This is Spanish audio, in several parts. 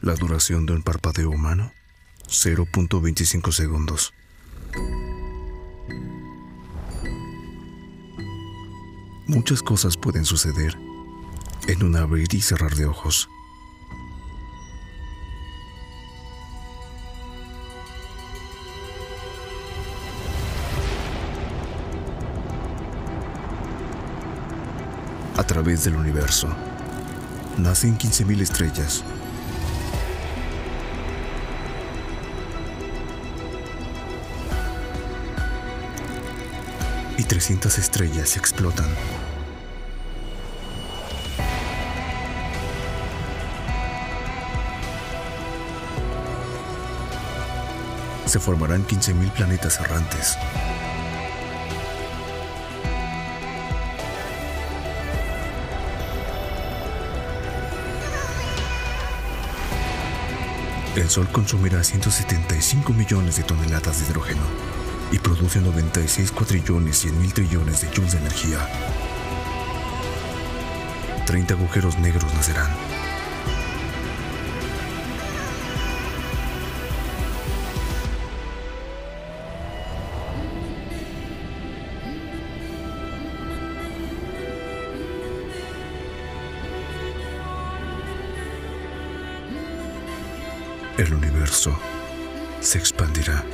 La duración de un parpadeo humano, 0.25 segundos. Muchas cosas pueden suceder en un abrir y cerrar de ojos. A través del universo, nacen 15.000 estrellas. Y 300 estrellas explotan. Se formarán 15.000 planetas errantes. El Sol consumirá 175 millones de toneladas de hidrógeno y produce 96 cuatrillones 100 mil trillones de joules de energía. 30 agujeros negros nacerán. El universo se expandirá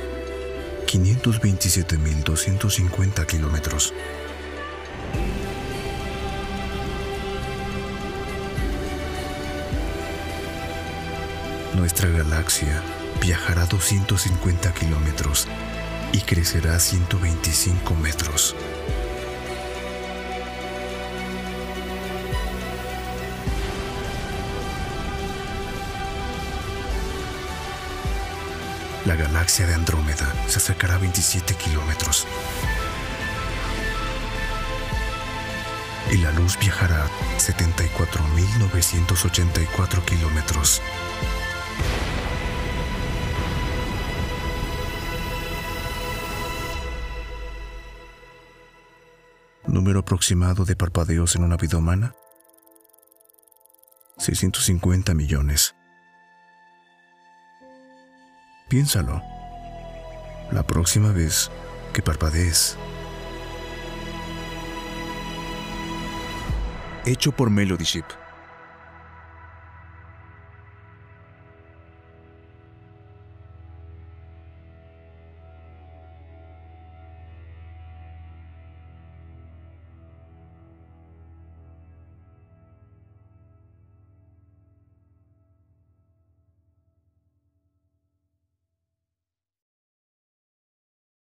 527.250 kilómetros. Nuestra galaxia viajará 250 kilómetros y crecerá 125 metros. La galaxia de Andrómeda se acercará a 27 kilómetros. Y la luz viajará a 74.984 kilómetros. Número aproximado de parpadeos en una vida humana. 650 millones. Piénsalo. La próxima vez que parpadees. Hecho por Melody Ship.